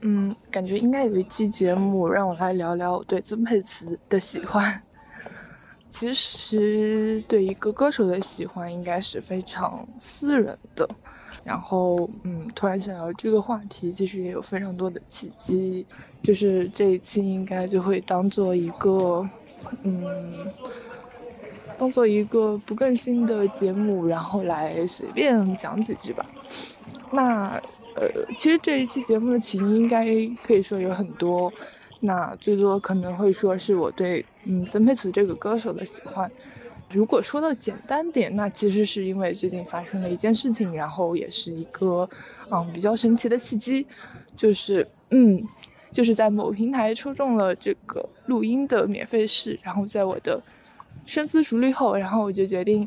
嗯，感觉应该有一期节目让我来聊聊我对曾沛慈的喜欢。其实对一个歌手的喜欢应该是非常私人的。然后，嗯，突然想到这个话题，其实也有非常多的契机。就是这一期应该就会当做一个，嗯，当做一个不更新的节目，然后来随便讲几句吧。那，呃，其实这一期节目的起因应该可以说有很多。那最多可能会说是我对，嗯，曾沛慈这个歌手的喜欢。如果说到简单点，那其实是因为最近发生了一件事情，然后也是一个，嗯，比较神奇的契机，就是，嗯，就是在某平台抽中了这个录音的免费试，然后在我的深思熟虑后，然后我就决定，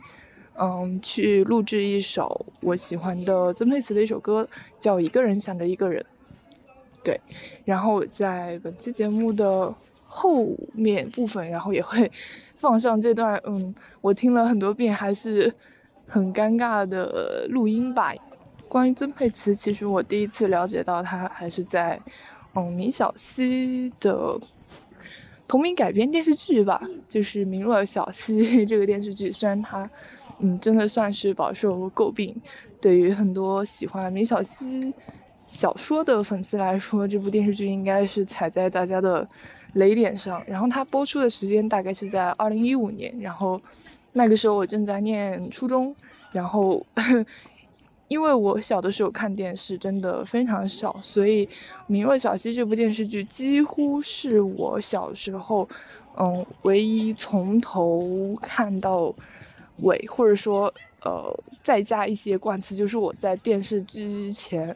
嗯，去录制一首我喜欢的曾沛慈的一首歌，叫《一个人想着一个人》。对，然后在本期节目的后面部分，然后也会。放上这段，嗯，我听了很多遍，还是很尴尬的录音吧。关于曾沛慈，其实我第一次了解到她还是在，嗯，米小溪的同名改编电视剧吧，就是《明若小溪》这个电视剧。虽然它，嗯，真的算是饱受诟病，对于很多喜欢米小溪小说的粉丝来说，这部电视剧应该是踩在大家的。雷点上，然后它播出的时间大概是在二零一五年，然后那个时候我正在念初中，然后 因为我小的时候看电视真的非常少，所以《明若小溪》这部电视剧几乎是我小时候嗯唯一从头看到尾，或者说呃再加一些冠词，就是我在电视机前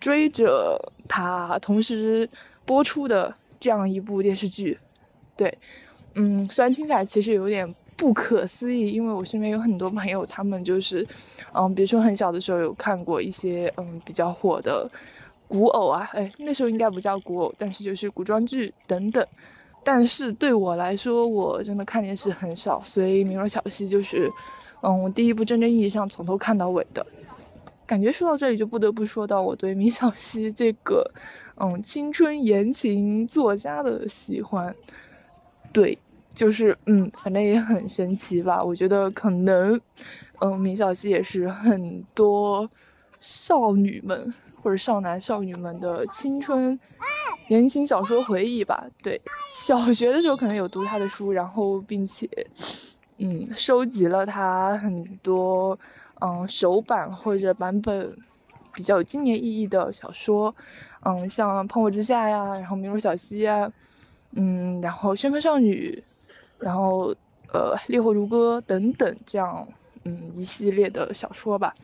追着它同时播出的。这样一部电视剧，对，嗯，虽然听起来其实有点不可思议，因为我身边有很多朋友，他们就是，嗯，比如说很小的时候有看过一些嗯比较火的古偶啊，哎，那时候应该不叫古偶，但是就是古装剧等等。但是对我来说，我真的看电视很少，所以《明若小溪》就是，嗯，我第一部真正意义上从头看到尾的。感觉说到这里，就不得不说到我对米小溪这个，嗯，青春言情作家的喜欢。对，就是，嗯，反正也很神奇吧。我觉得可能，嗯，米小溪也是很多少女们或者少男少女们的青春言情小说回忆吧。对，小学的时候可能有读他的书，然后并且，嗯，收集了他很多。嗯，首版或者版本比较有纪念意义的小说，嗯，像《泡沫之夏》呀，然后《明若小溪》呀，嗯，然后《旋风少女》，然后呃，《烈火如歌》等等这样，嗯，一系列的小说吧。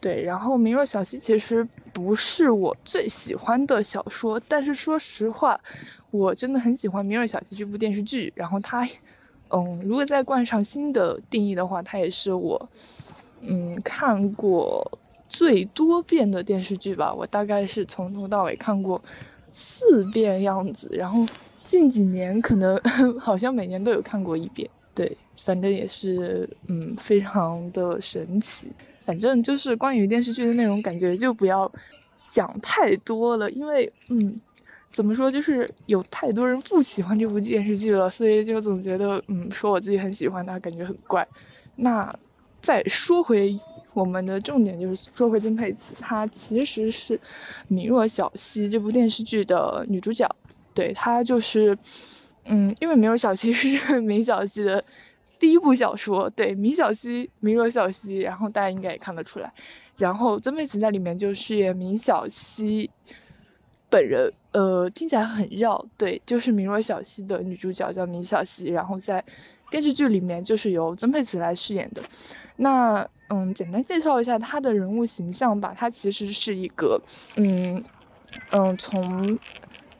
对，然后《明若小溪》其实不是我最喜欢的小说，但是说实话，我真的很喜欢《明若小溪》这部电视剧。然后它，嗯，如果再冠上新的定义的话，它也是我。嗯，看过最多遍的电视剧吧，我大概是从头到尾看过四遍样子。然后近几年可能 好像每年都有看过一遍，对，反正也是嗯，非常的神奇。反正就是关于电视剧的内容，感觉就不要讲太多了，因为嗯，怎么说，就是有太多人不喜欢这部电视剧了，所以就总觉得嗯，说我自己很喜欢它，感觉很怪。那。再说回我们的重点，就是说回曾沛慈，她其实是《米若小溪》这部电视剧的女主角。对，她就是，嗯，因为《米若小溪》是 米小溪的第一部小说。对，米小溪，米若小溪，然后大家应该也看得出来。然后曾沛慈在里面就饰演米小溪本人，呃，听起来很绕。对，就是《米若小溪》的女主角叫米小溪，然后在电视剧里面就是由曾沛慈来饰演的。那嗯，简单介绍一下她的人物形象吧。她其实是一个嗯嗯从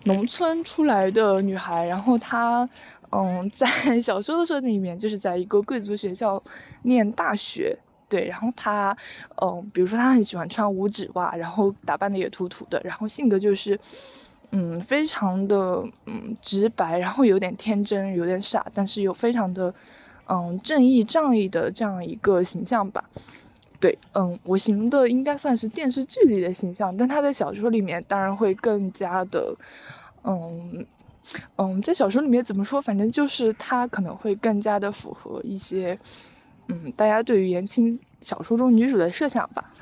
农村出来的女孩，然后她嗯 在小说的设定里面就是在一个贵族学校念大学，对。然后他嗯，比如说他很喜欢穿五指袜，然后打扮的也土土的，然后性格就是嗯非常的嗯直白，然后有点天真，有点傻，但是又非常的。嗯，正义仗义的这样一个形象吧。对，嗯，我形容的应该算是电视剧里的形象，但他在小说里面当然会更加的，嗯嗯，在小说里面怎么说？反正就是他可能会更加的符合一些，嗯，大家对于言情小说中女主的设想吧。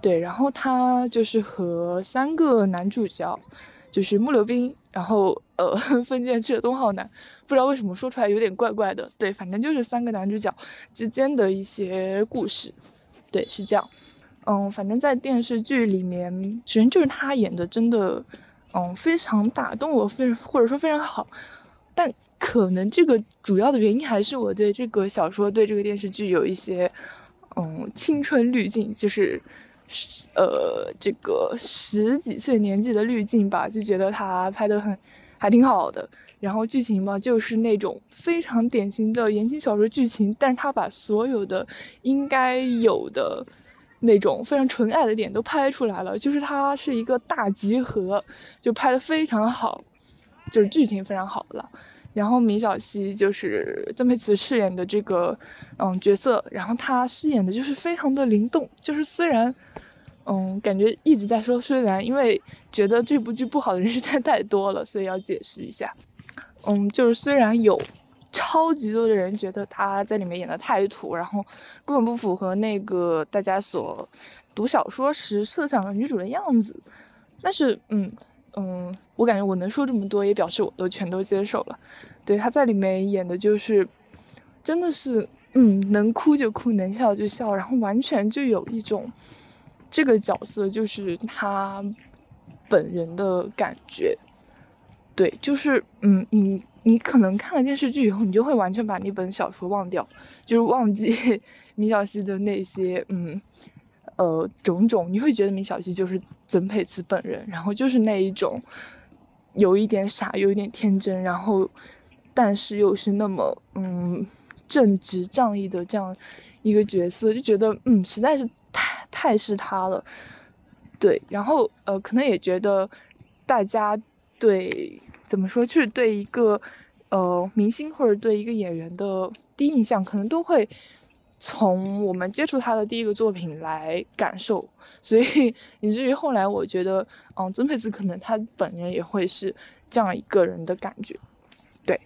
对，然后他就是和三个男主角，就是木流冰，然后呃，封建赤东浩南，不知道为什么说出来有点怪怪的。对，反正就是三个男主角之间的一些故事。对，是这样。嗯，反正在电视剧里面，首先就是他演的真的，嗯，非常打动我，非或者说非常好。但可能这个主要的原因还是我对这个小说、对这个电视剧有一些，嗯，青春滤镜，就是。呃，这个十几岁年纪的滤镜吧，就觉得他拍的很，还挺好的。然后剧情嘛，就是那种非常典型的言情小说剧情，但是他把所有的应该有的那种非常纯爱的点都拍出来了，就是它是一个大集合，就拍的非常好，就是剧情非常好了。然后米小溪就是曾沛慈饰演的这个嗯角色，然后她饰演的就是非常的灵动，就是虽然嗯感觉一直在说虽然，因为觉得这部剧不好的人实在太多了，所以要解释一下。嗯，就是虽然有超级多的人觉得她在里面演的太土，然后根本不符合那个大家所读小说时设想的女主的样子，但是嗯。嗯，我感觉我能说这么多，也表示我都全都接受了。对，他在里面演的就是，真的是，嗯，能哭就哭，能笑就笑，然后完全就有一种这个角色就是他本人的感觉。对，就是，嗯，你你可能看了电视剧以后，你就会完全把那本小说忘掉，就是忘记 米小溪的那些，嗯。呃，种种你会觉得米小溪就是曾沛慈本人，然后就是那一种有一点傻，有一点天真，然后但是又是那么嗯正直仗义的这样一个角色，就觉得嗯实在是太太是他了。对，然后呃可能也觉得大家对怎么说，就是对一个呃明星或者对一个演员的第一印象，可能都会。从我们接触他的第一个作品来感受，所以以至于后来我觉得，嗯，曾沛慈可能他本人也会是这样一个人的感觉，对，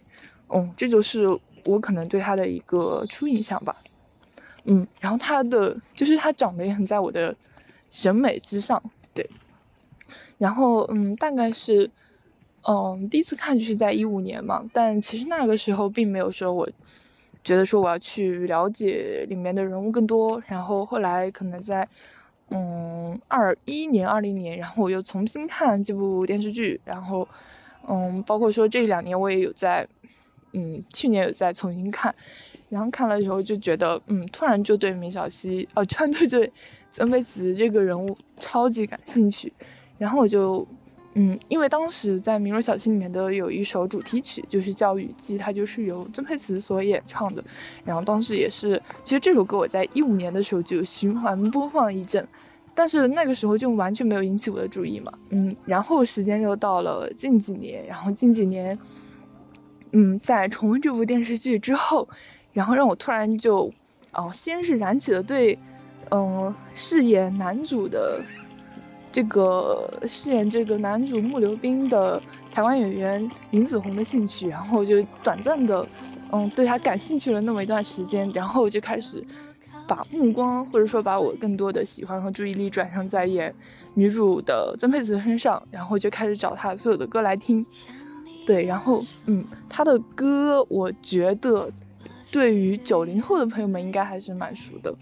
嗯，这就是我可能对他的一个初印象吧，嗯，然后他的就是他长得也很在我的审美之上，对，然后嗯，大概是，嗯，第一次看就是在一五年嘛，但其实那个时候并没有说我。觉得说我要去了解里面的人物更多，然后后来可能在，嗯，二一年、二零年，然后我又重新看这部电视剧，然后，嗯，包括说这两年我也有在，嗯，去年有在重新看，然后看了以后就觉得，嗯，突然就对明小溪，哦，突然对对曾沛慈这个人物超级感兴趣，然后我就。嗯，因为当时在《明若小溪》里面的有一首主题曲，就是叫《雨季》，它就是由曾沛慈所演唱的。然后当时也是，其实这首歌我在一五年的时候就循环播放一阵，但是那个时候就完全没有引起我的注意嘛。嗯，然后时间又到了近几年，然后近几年，嗯，在重温这部电视剧之后，然后让我突然就，哦，先是燃起了对，嗯，饰演男主的。这个饰演这个男主木流冰的台湾演员林子宏的兴趣，然后就短暂的，嗯，对他感兴趣了那么一段时间，然后就开始把目光或者说把我更多的喜欢和注意力转向在演女主的曾沛慈身上，然后就开始找她所有的歌来听。对，然后嗯，她的歌我觉得对于九零后的朋友们应该还是蛮熟的，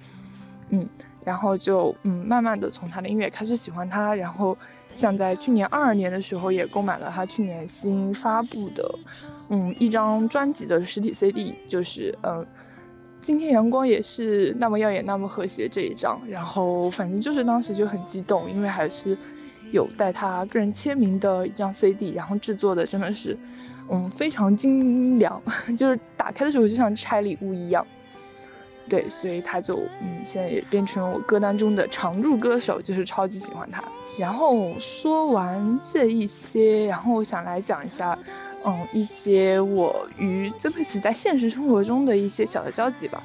嗯。然后就嗯，慢慢的从他的音乐开始喜欢他，然后像在去年二二年的时候，也购买了他去年新发布的嗯一张专辑的实体 CD，就是嗯，今天阳光也是那么耀眼，那么和谐这一张。然后反正就是当时就很激动，因为还是有带他个人签名的一张 CD，然后制作的真的是嗯非常精良，就是打开的时候就像拆礼物一样。对，所以他就嗯，现在也变成我歌单中的常驻歌手，就是超级喜欢他。然后说完这一些，然后我想来讲一下，嗯，一些我与曾沛慈在现实生活中的一些小的交集吧。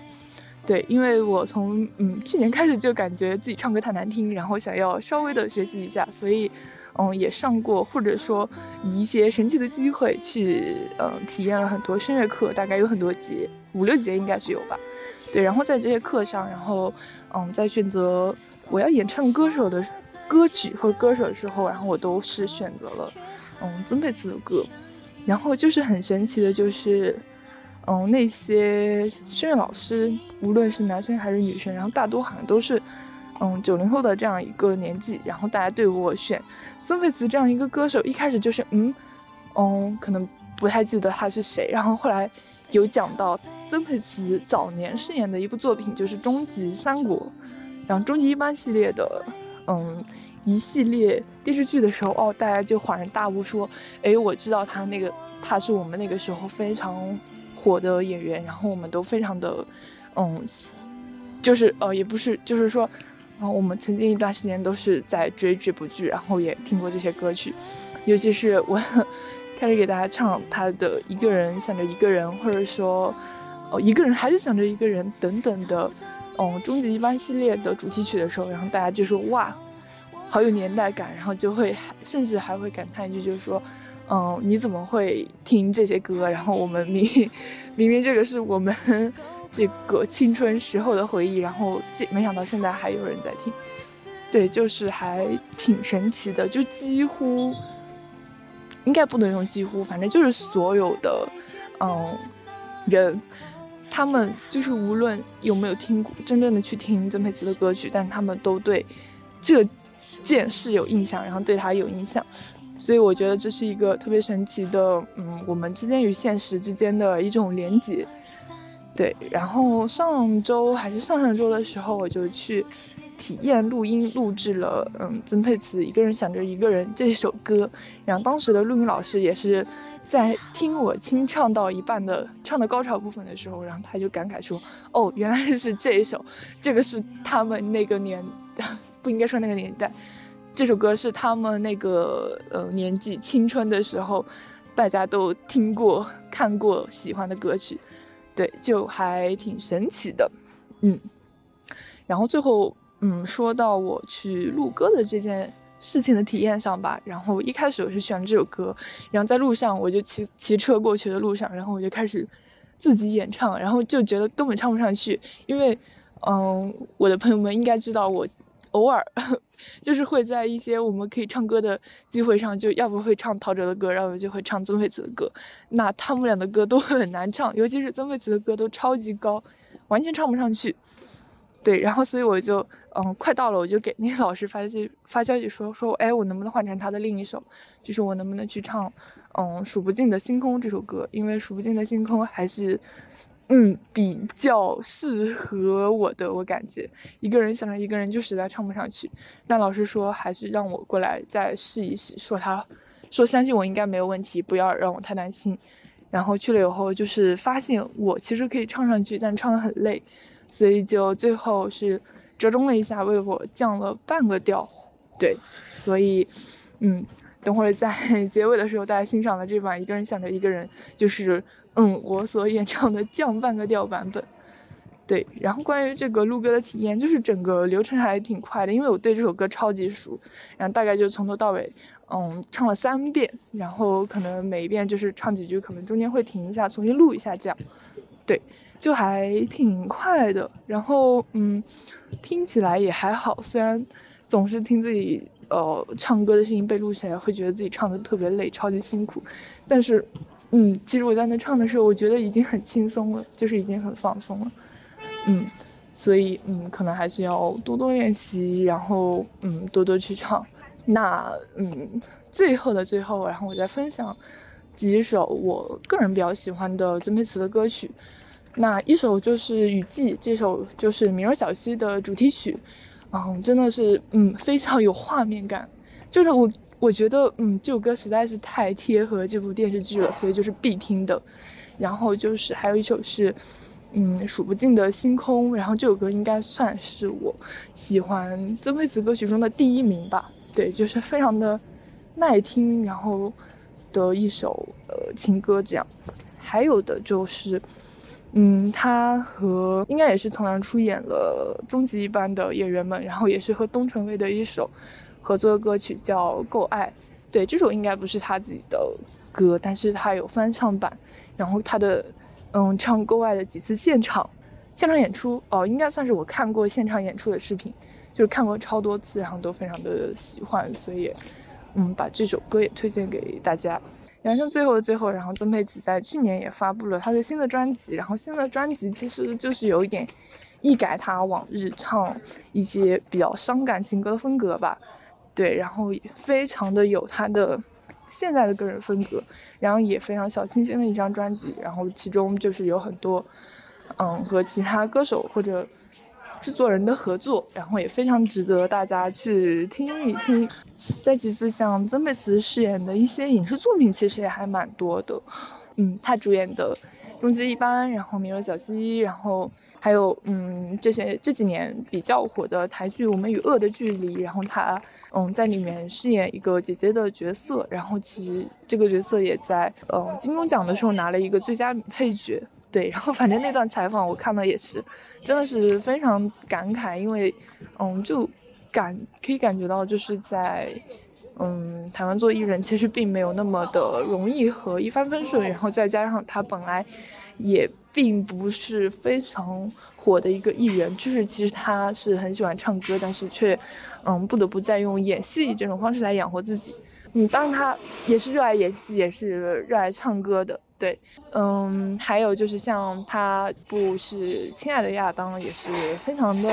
对，因为我从嗯去年开始就感觉自己唱歌太难听，然后想要稍微的学习一下，所以嗯也上过，或者说以一些神奇的机会去嗯体验了很多声乐课，大概有很多节，五六节应该是有吧。对，然后在这些课上，然后嗯在选择我要演唱歌手的歌曲或者歌手的时候，然后我都是选择了嗯曾沛慈的歌，然后就是很神奇的，就是。嗯，那些声乐老师，无论是男生还是女生，然后大多好像都是，嗯，九零后的这样一个年纪。然后大家对我选曾沛慈这样一个歌手，一开始就是，嗯，嗯，可能不太记得他是谁。然后后来有讲到曾沛慈早年饰演的一部作品，就是《终极三国》，然后《终极一班》系列的，嗯，一系列电视剧的时候，哦，大家就恍然大悟，说，哎，我知道他那个，他是我们那个时候非常。火的演员，然后我们都非常的，嗯，就是呃，也不是，就是说，然后，我们曾经一段时间都是在追这部剧，然后也听过这些歌曲，尤其是我 开始给大家唱他的《一个人想着一个人》，或者说，哦，一个人还是想着一个人等等的，嗯，终极一班系列的主题曲的时候，然后大家就说哇，好有年代感，然后就会甚至还会感叹一句，就是说。嗯，你怎么会听这些歌？然后我们明 明明这个是我们这个青春时候的回忆，然后这没想到现在还有人在听，对，就是还挺神奇的，就几乎应该不能用几乎，反正就是所有的嗯人，他们就是无论有没有听过真正的去听曾沛慈的歌曲，但他们都对这件事有印象，然后对他有印象。所以我觉得这是一个特别神奇的，嗯，我们之间与现实之间的一种连接，对。然后上周还是上上周的时候，我就去体验录音录制了，嗯，曾沛慈《一个人想着一个人》这首歌。然后当时的录音老师也是在听我清唱到一半的唱的高潮部分的时候，然后他就感慨说：“哦，原来是这一首，这个是他们那个年，不应该说那个年代。”这首歌是他们那个呃年纪青春的时候，大家都听过、看过、喜欢的歌曲，对，就还挺神奇的，嗯。然后最后，嗯，说到我去录歌的这件事情的体验上吧，然后一开始我是选这首歌，然后在路上我就骑骑车过去的路上，然后我就开始自己演唱，然后就觉得根本唱不上去，因为，嗯，我的朋友们应该知道我。偶尔，就是会在一些我们可以唱歌的机会上，就要不会唱陶喆的歌，要不就会唱曾沛慈的歌。那他们俩的歌都很难唱，尤其是曾沛慈的歌都超级高，完全唱不上去。对，然后所以我就，嗯，快到了，我就给那个老师发消息，发消息说说，哎，我能不能换成他的另一首？就是我能不能去唱，嗯，数不尽的星空这首歌？因为数不尽的星空还是。嗯，比较适合我的，我感觉一个人想着一个人就实在唱不上去。但老师说还是让我过来再试一试，说他说相信我应该没有问题，不要让我太担心。然后去了以后就是发现我其实可以唱上去，但唱得很累，所以就最后是折中了一下，为我降了半个调。对，所以嗯，等会儿在 结尾的时候大家欣赏的这版一个人想着一个人就是。嗯，我所演唱的降半个调版本，对。然后关于这个录歌的体验，就是整个流程还挺快的，因为我对这首歌超级熟，然后大概就从头到尾，嗯，唱了三遍，然后可能每一遍就是唱几句，可能中间会停一下，重新录一下这样，对，就还挺快的。然后嗯，听起来也还好，虽然总是听自己呃唱歌的声音被录下来，会觉得自己唱的特别累，超级辛苦，但是。嗯，其实我在那唱的时候，我觉得已经很轻松了，就是已经很放松了。嗯，所以嗯，可能还是要多多练习，然后嗯，多多去唱。那嗯，最后的最后，然后我再分享几首我个人比较喜欢的曾沛慈的歌曲。那一首就是《雨季》，这首就是《明日小溪》的主题曲。嗯，真的是嗯，非常有画面感，就是我。我觉得，嗯，这首歌实在是太贴合这部电视剧了，所以就是必听的。然后就是还有一首是，嗯，数不尽的星空。然后这首歌应该算是我喜欢曾沛慈歌曲中的第一名吧。对，就是非常的耐听，然后的一首呃情歌这样。还有的就是，嗯，他和应该也是同样出演了《终极一班》的演员们，然后也是和东城卫的一首合作的歌曲叫《够爱》。对，这首应该不是他自己的歌，但是他有翻唱版。然后他的嗯唱《够爱》的几次现场现场演出哦，应该算是我看过现场演出的视频，就是看过超多次，然后都非常的喜欢，所以嗯把这首歌也推荐给大家。然后最后的最后，然后曾沛慈在去年也发布了她的新的专辑，然后新的专辑其实就是有一点一改她往日唱一些比较伤感情歌的风格吧，对，然后也非常的有她的现在的个人风格，然后也非常小清新的一张专辑，然后其中就是有很多嗯和其他歌手或者。制作人的合作，然后也非常值得大家去听一听。再其次，像曾沛慈饰演的一些影视作品，其实也还蛮多的。嗯，她主演的《终极一班》，然后《明日小溪》，然后还有嗯这些这几年比较火的台剧《我们与恶的距离》，然后她嗯在里面饰演一个姐姐的角色，然后其实这个角色也在嗯金钟奖的时候拿了一个最佳配角。对，然后反正那段采访我看了也是，真的是非常感慨，因为，嗯，就感可以感觉到就是在，嗯，台湾做艺人其实并没有那么的容易和一帆风顺，然后再加上他本来也并不是非常火的一个艺人，就是其实他是很喜欢唱歌，但是却，嗯，不得不再用演戏这种方式来养活自己。嗯，当然他也是热爱演戏，也是热爱唱歌的。对，嗯，还有就是像他不是亲爱的亚当，也是非常的。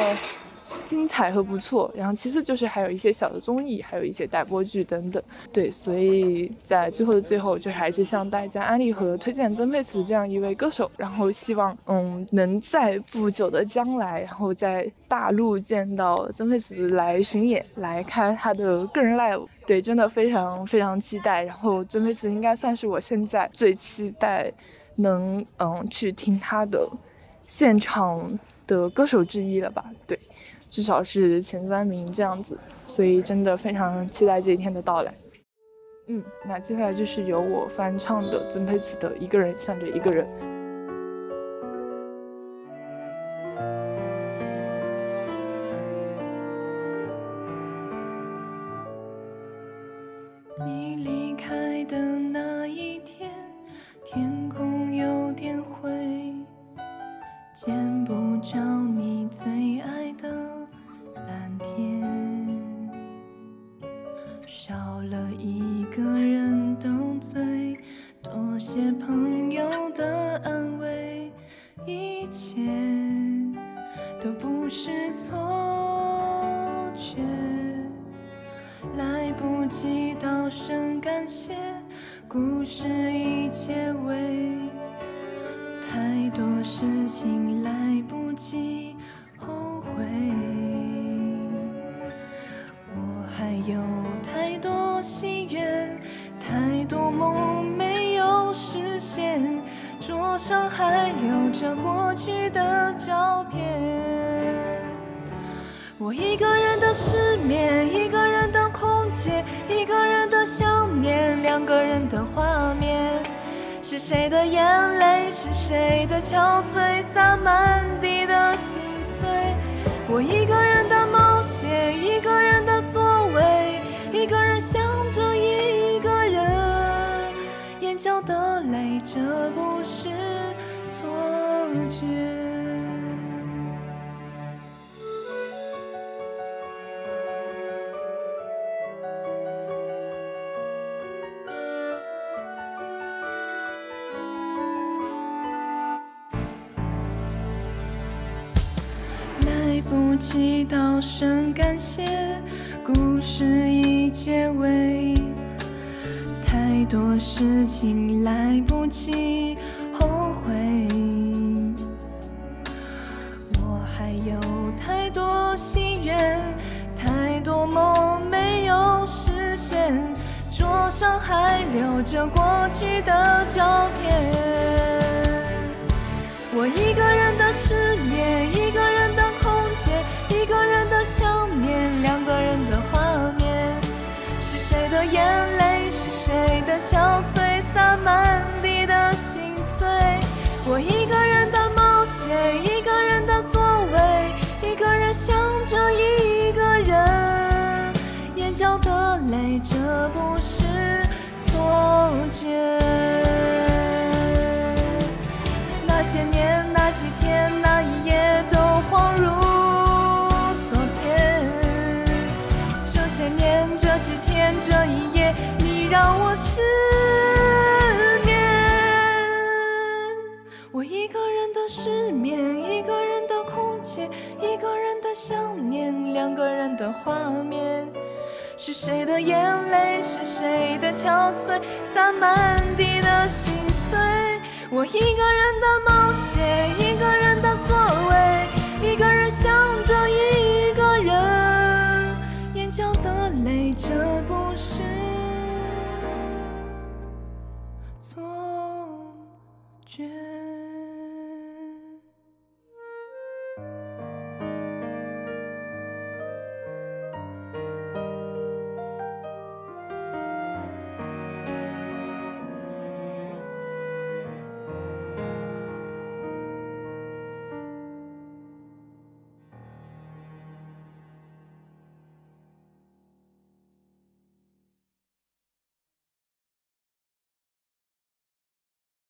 精彩和不错，然后其次就是还有一些小的综艺，还有一些待播剧等等。对，所以在最后的最后，就还是向大家安利和推荐曾沛慈这样一位歌手，然后希望嗯能在不久的将来，然后在大陆见到曾沛慈来巡演，来开他的个人 live。对，真的非常非常期待。然后曾沛慈应该算是我现在最期待能嗯去听他的现场的歌手之一了吧？对。至少是前三名这样子，所以真的非常期待这一天的到来。嗯，那接下来就是由我翻唱的曾沛慈的《一个人想着一个人》。声感谢，故事已结尾，太多事情来不及后悔，我还有太多心愿，太多梦没有实现，桌上还留着过去的照片。我一个人的失眠，一个人的空姐。一个人的想念，两个人的画面。是谁的眼泪？是谁的憔悴？洒满地的心碎。我一个人事情来不及后悔，我还有太多心愿，太多梦没有实现。桌上还留着过去的照片，我一个人的失眠，一个人的空间。一个人的想念，两个人的画面，是谁的眼泪，谁的憔悴洒满地的心碎？我一个人的冒险一个人的座位一个人想的画面。是谁的眼泪？是谁的憔悴？洒满地的心碎。我一个人的冒险，一个人的座位，一个人想